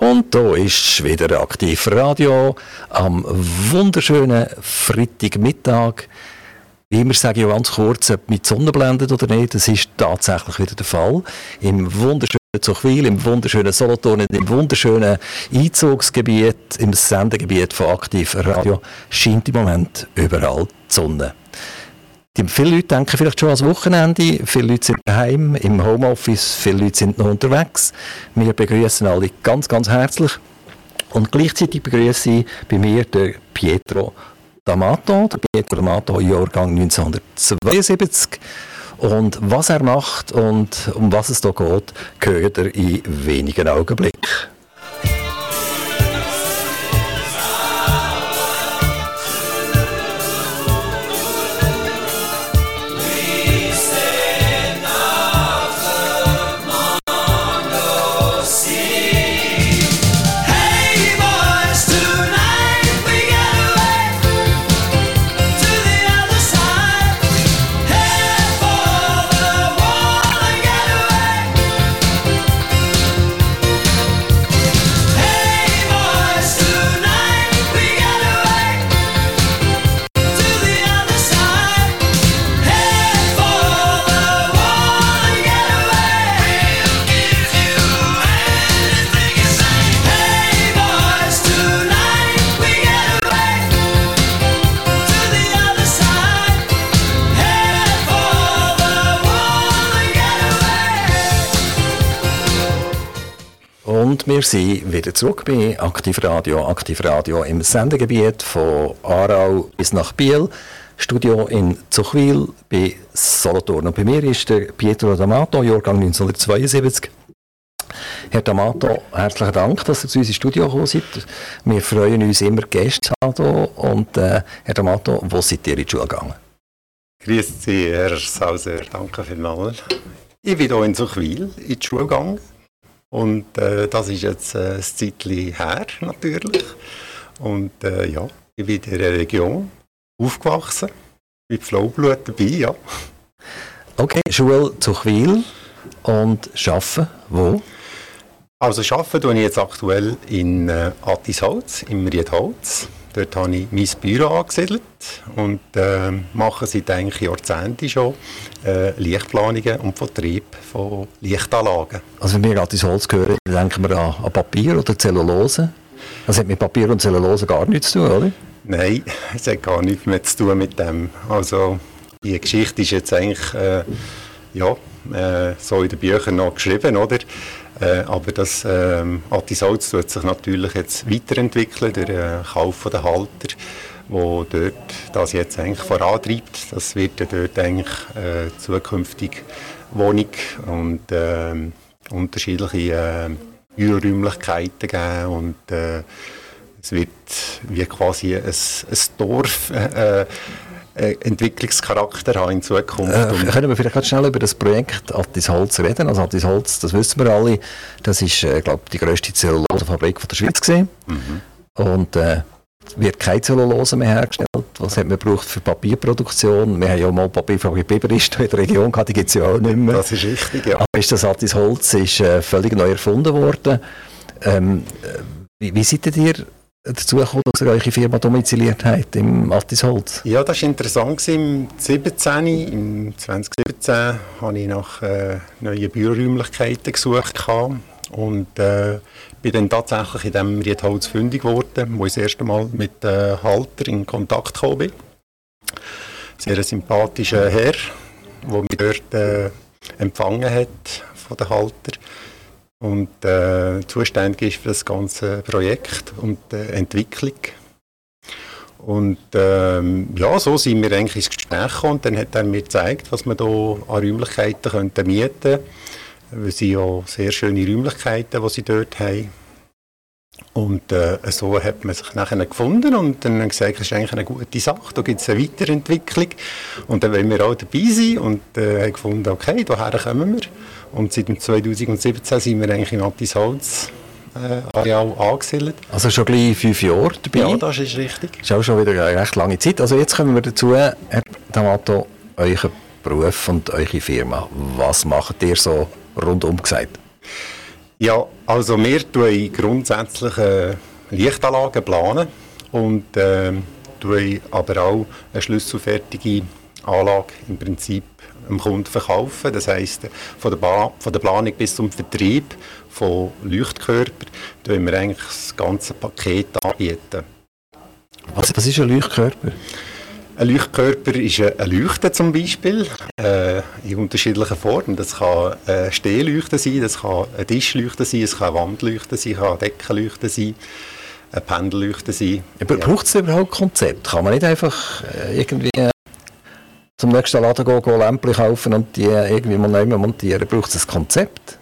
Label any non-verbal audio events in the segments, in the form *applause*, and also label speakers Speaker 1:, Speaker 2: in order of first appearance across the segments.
Speaker 1: Und da ist wieder aktiv Radio am wunderschönen Freitagmittag. Wie immer sage ich ganz kurz, ob mit Sonne blendet oder nicht. Das ist tatsächlich wieder der Fall. Im wunderschönen Zuchwil, im wunderschönen Solothurn, im wunderschönen Einzugsgebiet, im Sendegebiet von Aktiv Radio scheint im Moment überall die Sonne. Die, viele Leute denken vielleicht schon ans Wochenende, viele Leute sind daheim, im Homeoffice, viele Leute sind noch unterwegs. Wir begrüßen alle ganz, ganz herzlich. Und gleichzeitig begrüße ich bei mir den Pietro D'Amato, der Pietro D'Amato, Jahrgang 1972. Und was er macht und um was es hier geht, gehört er in wenigen Augenblicken. Wir sind wieder zurück bei Aktiv Radio. Aktiv Radio im Sendegebiet von Aarau bis nach Biel. Studio in Zuchwil bei Solothurn. Und bei mir ist der Pietro D'Amato, Jahrgang 1972. Herr D'Amato, herzlichen Dank, dass ihr zu uns ins Studio gekommen seid. Wir freuen uns immer, Gäste zu haben. Und äh, Herr D'Amato, wo seid ihr in die Schule gegangen?
Speaker 2: Grüß Sie, Herr Sauser. Danke vielmals. Ich bin hier in Zuchwil in die Schule gegangen. Und äh, das ist jetzt äh, ein Zeitchen her, natürlich. Und äh, ja, ich bin in der Region aufgewachsen, mit Flowblut dabei, ja.
Speaker 1: Okay, Schule zu Chwil und arbeiten wo?
Speaker 2: Also arbeiten tue ich jetzt aktuell in äh, Attisholz, im Riedholz. Dort habe ich mein Büro angesiedelt und äh, mache seit eigentlich Jahrzehnten schon äh, Lichtplanungen und Vertrieb von Lichtanlagen.
Speaker 1: Also wenn wir gerade ins Holz hören, denken wir an, an Papier oder Zellulose. Das hat mit Papier und Zellulose gar nichts zu tun, oder?
Speaker 2: Nein, es hat gar nichts mehr zu tun mit dem. Also die Geschichte ist jetzt eigentlich äh, ja, äh, so in den Büchern noch geschrieben, oder? Äh, aber das ähm, Antisalz tut sich natürlich jetzt weiterentwickeln durch den Kauf der Halter, wo dort das jetzt eigentlich vorantreibt. Das wird ja dort eigentlich äh, zukünftig Wohnung und äh, unterschiedliche äh, Büroräumlichkeiten geben und äh, es wird wie quasi ein, ein Dorf äh, Entwicklungscharakter haben in Zukunft.
Speaker 1: Äh, können wir vielleicht ganz schnell über das Projekt Attis Holz reden? Also Attis Holz, das wissen wir alle, das ist, äh, glaube die grösste Zellulosefabrik der Schweiz gesehen. Mhm. Und äh, wird keine Zellulose mehr hergestellt. Was hat man braucht für Papierproduktion? Wir haben ja mal Papierfabrik Biberist *laughs* in der Region gehabt, die gibt es ja auch nicht mehr.
Speaker 2: Das ist richtig, ja.
Speaker 1: Aber ist das Attis Holz ist äh, völlig neu erfunden worden. Ähm, äh, wie, wie seid ihr dazu gekommen, dass ihr eure Firma domiziliert habt im Altisholz?
Speaker 2: Ja, das war interessant. Im 17, im 2017 habe ich nach äh, neuen Büroräumlichkeiten gesucht und äh, bin dann tatsächlich in diesem Riedholz fündig geworden, wo ich das erste Mal mit äh, Halter in Kontakt gekommen bin. Sehr ein sympathischer Herr, der mich dort äh, empfangen hat von den Halter und äh, zuständig ist für das ganze Projekt und die Entwicklung. Und ähm, ja, so sind wir eigentlich ins Gespräch gekommen und dann hat er mir gezeigt, was man hier an Räumlichkeiten könnte mieten könnte. Es sind ja sehr schöne Räumlichkeiten, die sie dort haben. Und äh, so hat man sich nachher gefunden und dann gesagt, das ist eigentlich eine gute Sache, da gibt es eine Weiterentwicklung und dann wollen wir auch dabei sein und äh, haben gefunden, okay, daher kommen wir. Und seit 2017 sind wir eigentlich im Attisholz äh, Areal angesiedelt.
Speaker 1: Also schon gleich fünf Jahre dabei?
Speaker 2: Ja, das ist richtig. Das
Speaker 1: ist auch schon wieder eine recht lange Zeit. Also jetzt kommen wir dazu, Herr D'Amato, euren Beruf und eure Firma. Was macht ihr so rundum gesagt?
Speaker 2: Ja, also wir planen grundsätzlich Lichtanlagen planen und äh, aber auch eine schlüsselfertige Anlage im Prinzip dem Kunden verkaufen. Das heisst, von der, von der Planung bis zum Vertrieb von Leuchtkörpern tun wir eigentlich das ganze Paket anbieten.
Speaker 1: Was, was ist ein Leuchtkörper?
Speaker 2: Ein Leuchtkörper ist ein Leuchte zum Beispiel, äh, in unterschiedlichen Formen. Das kann ein Stehleuchte sein, das kann ein Tischleuchte sein, es kann eine Wandleuchte sein, kann eine Deckenleuchte sein, ein Pendelleuchte sein.
Speaker 1: Aber ja. braucht es überhaupt Konzept? Kann man nicht einfach äh, irgendwie zum nächsten Laden gehen, gehen Lämpchen kaufen und die irgendwie mal neu montieren? Braucht es ein Konzept?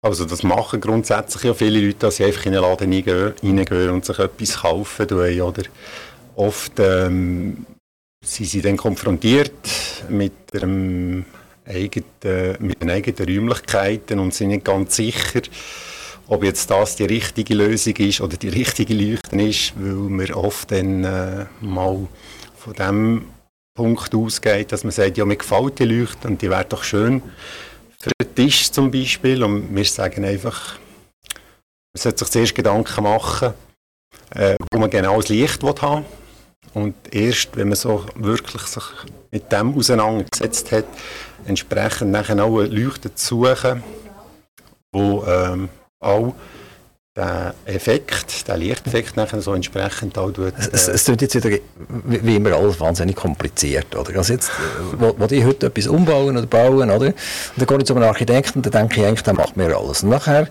Speaker 2: Also das machen grundsätzlich ja viele Leute, dass sie einfach in den Laden reingehen und sich etwas kaufen oder oft ähm, sind sie dann konfrontiert mit, einem eigenen, mit den eigenen Räumlichkeiten und sind nicht ganz sicher, ob jetzt das die richtige Lösung ist oder die richtige Leuchten ist, weil man oft dann äh, mal von dem Punkt ausgeht, dass man sagt, ja, mir gefällt die Leuchte und die wäre doch schön für den Tisch zum Beispiel. Und wir sagen einfach, man sollte sich zuerst Gedanken machen, äh, wo man genau das Licht haben. will und erst, wenn man so wirklich sich mit dem auseinandergesetzt hat, entsprechend nachher auch eine Leuchte zu suchen, wo ähm, auch den Effekt, den Lichteffekt nachher so entsprechend auch tut.
Speaker 1: Äh es, es jetzt wieder, wie immer alles wahnsinnig kompliziert, oder? Also jetzt, äh, wo, wo ich heute etwas umbauen oder bauen, oder? Und dann gehe ich zu einem Architekten, dann denke ich eigentlich, der macht mir alles. Und nachher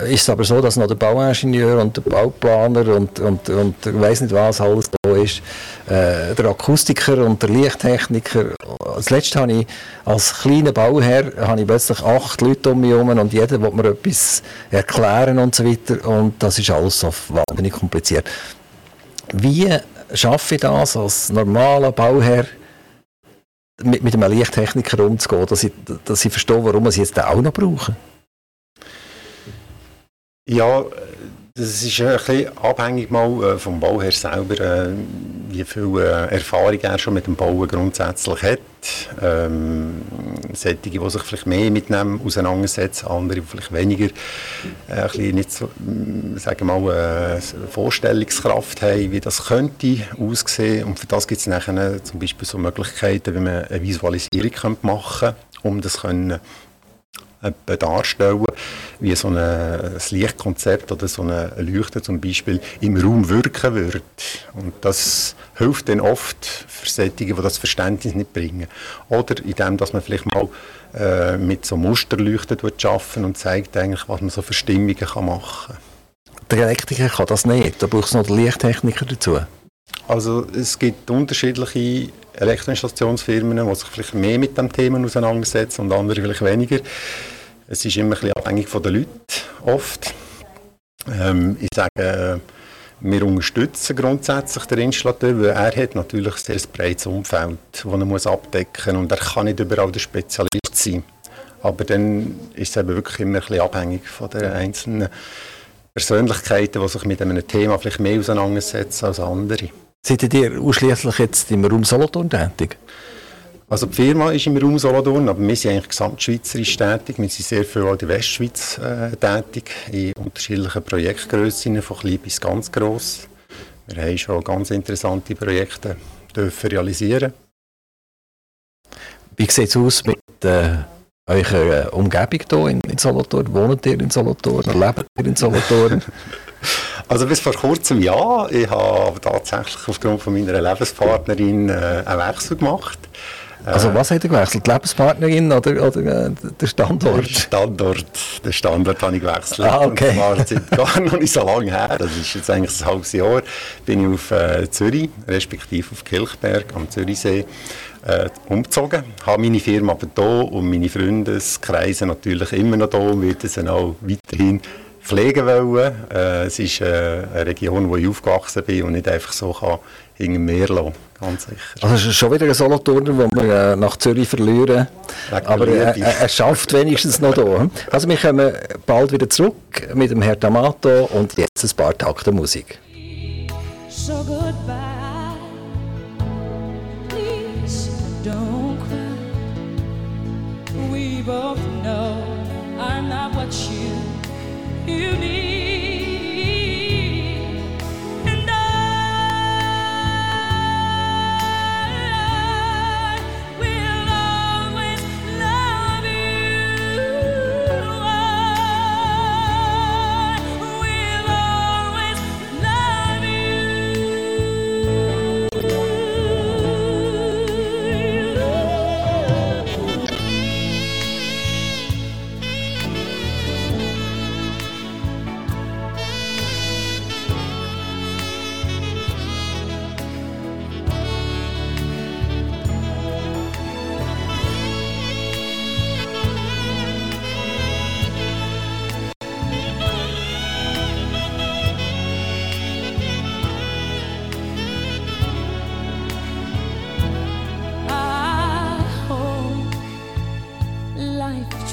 Speaker 1: äh, ist es aber so, dass noch der Bauingenieur und der Bauplaner und, und, und ich weiß nicht was alles ist, äh, der Akustiker und der Lichttechniker. Das letzte habe ich als kleiner Bauherr habe ich plötzlich acht Leute um mich herum und jeder will mir etwas erklären und so weiter und das ist alles so wahnsinnig kompliziert. Wie schaffe ich das als normaler Bauherr mit, mit einem Lichttechniker umzugehen, dass ich, dass ich verstehe, warum ich es jetzt auch noch brauche?
Speaker 2: Ja, das ist ein bisschen abhängig mal äh, vom Bauherr selber, äh, wie viel äh, Erfahrung er schon mit dem Bauen grundsätzlich hat. Ähm, solche, die sich vielleicht mehr mit dem auseinandersetzen, andere die vielleicht weniger, äh, ein bisschen nicht so, mm, sagen wir mal, äh, Vorstellungskraft haben, wie das könnte aussehen. Und für das gibt es nachher zum Beispiel so Möglichkeiten, wie man eine Visualisierung machen könnte, um das können darstellen, wie so ein, ein Lichtkonzept oder so eine Leuchte zum Beispiel im Raum wirken würde. Und das hilft dann oft für solche, die das Verständnis nicht bringen. Oder indem, dass man vielleicht mal äh, mit so Musterleuchten arbeiten und zeigt eigentlich, was man so für Stimmungen kann machen kann.
Speaker 1: Der Elektriker kann das nicht, da braucht es noch den Lichttechniker dazu.
Speaker 2: Also es gibt unterschiedliche Elektroinstallationsfirmen, die sich vielleicht mehr mit dem Thema auseinandersetzen und andere vielleicht weniger. Es ist immer ein abhängig von den Leuten, oft. Ähm, ich sage, wir unterstützen grundsätzlich den Installateur, weil er hat natürlich ein sehr breites Umfeld, das er muss abdecken muss und er kann nicht überall der Spezialist sein. Aber dann ist es eben wirklich immer ein bisschen abhängig von den einzelnen Persönlichkeiten, die sich mit einem Thema vielleicht mehr auseinandersetzen als andere.
Speaker 1: Seid ihr ausschließlich jetzt im Raum Solothurn tätig?
Speaker 2: Also die Firma ist im Raum Solothurn, aber wir sind eigentlich gesamtschweizerisch tätig. Wir sind sehr viel in der Westschweiz äh, tätig, in unterschiedlichen Projektgrössen, von klein bis ganz gross. Wir haben schon ganz interessante Projekte dürfen realisieren.
Speaker 1: Wie sieht es aus mit äh, eurer Umgebung hier in, in Solothurn? Wohnt ihr in Solothurn? Lebt ihr in Solothurn? *laughs*
Speaker 2: Also bis vor kurzem ja. Ich habe tatsächlich aufgrund von meiner Lebenspartnerin äh, einen Wechsel gemacht.
Speaker 1: Also was hat er gewechselt? Die Lebenspartnerin oder, oder äh, der Standort?
Speaker 2: Der Standort, den Standort habe ich gewechselt.
Speaker 1: Ah, okay. Und
Speaker 2: zwar *laughs* seit gar noch nicht so lange her, das ist jetzt eigentlich ein halbes Jahr, bin ich auf äh, Zürich, respektive auf Kilchberg am Zürichsee äh, umgezogen. Habe meine Firma aber hier und meine Freundeskreise natürlich immer noch hier und werde sie auch weiterhin pflegen wollen. Äh, es ist äh, eine Region, wo ich aufgewachsen bin und nicht einfach so kann hinter mir lassen ganz sicher.
Speaker 1: Also es ist schon wieder ein Solothurner, den wir äh, nach Zürich verlieren. Aber äh, er schafft wenigstens noch hier. Also wir kommen bald wieder zurück mit dem Herrn D'Amato und jetzt ein paar Takte Musik. So goodbye. Please don't cry. We both know I'm not what you
Speaker 3: you need.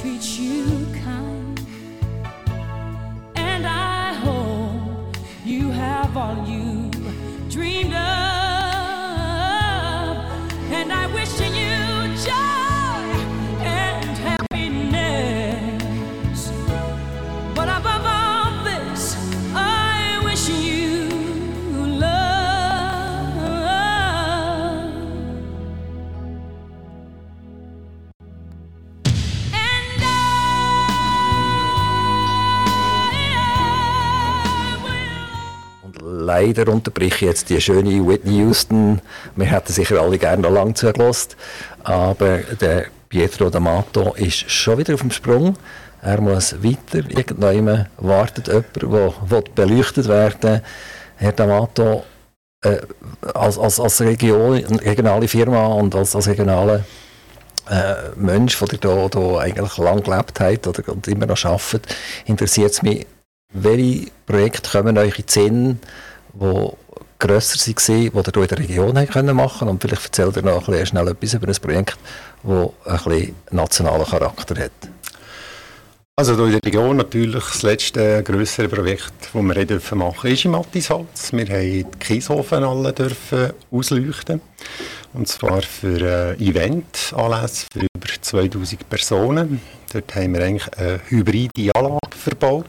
Speaker 3: treat you kind. And I hope you have all you dreamed of.
Speaker 1: Leider unterbreche ich jetzt die schöne Whitney Houston. Wir hätten sicher alle gerne noch lange zugelassen. Aber der Pietro D'Amato ist schon wieder auf dem Sprung. Er muss weiter. Irgendwann wartet jemand, der beleuchtet werden Herr D'Amato, äh, als, als, als Region, regionale Firma und als, als regionaler äh, Mensch, der hier, eigentlich lang gelebt hat oder und immer noch arbeitet, interessiert es mich, welche Projekte kommen euch in den Sinn, die grösser waren, die ihr in der Region machen können Und vielleicht erzählt ihr noch ein schnell etwas über ein Projekt, das ein bisschen nationalen Charakter hat.
Speaker 2: Also hier in der Region natürlich das letzte grössere Projekt, das wir machen dürfen ist im Mattisholz. Wir haben die Kieshofen alle dürfen ausleuchten. Und zwar für äh, Event-Anlässe für über 2000 Personen. Dort haben wir eigentlich eine hybride Anlage verbaut,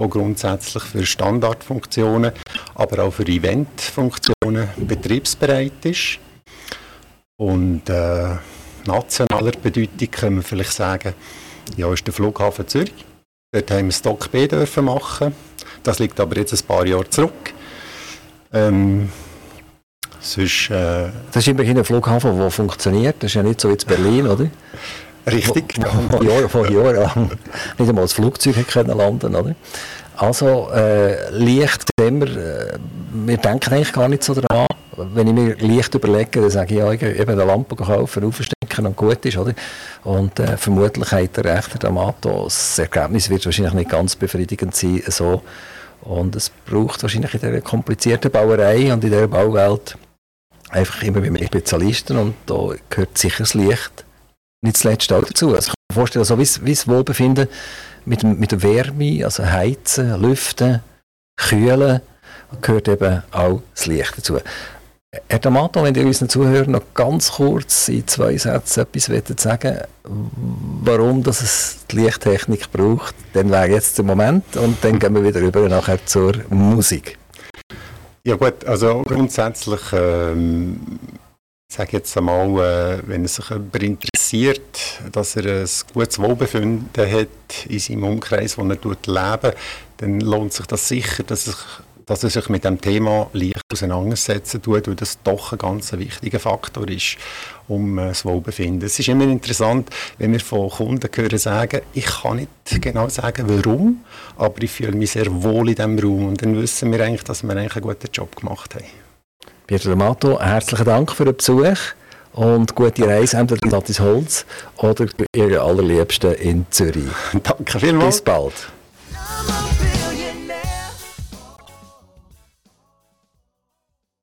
Speaker 2: die grundsätzlich für Standardfunktionen, aber auch für Eventfunktionen betriebsbereit ist. Und äh, nationaler Bedeutung können wir vielleicht sagen, ja, ist der Flughafen Zürich. Dort haben wir Stock B dürfen machen. Das liegt aber jetzt ein paar Jahre zurück. Ähm,
Speaker 1: sonst, äh, das ist immerhin ein Flughafen, der funktioniert. Das ist ja nicht so wie in Berlin, oder? *laughs*
Speaker 2: Richtig.
Speaker 1: Vor Jahren, vor Jahren lang nicht einmal das Flugzeug können landen oder? Also, äh, Licht wir, äh, wir denken eigentlich gar nicht so daran. Wenn ich mir Licht überlege, dann sage ich, ja, eben eine Lampe kaufen, aufstecken und gut ist, oder? Und äh, vermutlich hat der recht, der Amato, das Ergebnis wird wahrscheinlich nicht ganz befriedigend sein, so. Und es braucht wahrscheinlich in dieser komplizierten Bauerei und in dieser Bauwelt einfach immer mehr Spezialisten und da gehört sicher das Licht nicht zuletzt auch dazu. Also ich kann mir vorstellen, so wie, das Wohlbefinden mit, mit der Wärme, also Heizen, Lüften, Kühlen, gehört eben auch das Licht dazu. Herr D'Amato, wenn ihr unseren Zuhörern noch ganz kurz in zwei Sätzen etwas sagen warum dass es die Lichttechnik braucht, dann wäre jetzt der Moment und dann gehen wir wieder über nachher zur Musik.
Speaker 2: Ja gut, also grundsätzlich ähm, ich sage jetzt einmal, äh, wenn sich jemand interessiert, dass er ein gutes Wohlbefinden hat in seinem Umkreis, wo er lebt, dann lohnt sich das sicher, dass, ich, dass er sich mit dem Thema leicht auseinandersetzen tut, weil das doch ein ganz wichtiger Faktor ist, um äh, das Wohlbefinden. Es ist immer interessant, wenn wir von Kunden hören sagen, ich kann nicht genau sagen, warum, aber ich fühle mich sehr wohl in diesem Raum und dann wissen wir eigentlich, dass wir eigentlich einen guten Job gemacht haben.
Speaker 1: Pietro D'Amato, herzlichen Dank für den Besuch und gute Reise entweder in Holz oder Ihre allerliebsten in Zürich. *laughs*
Speaker 2: Danke vielmals.
Speaker 1: Bis bald.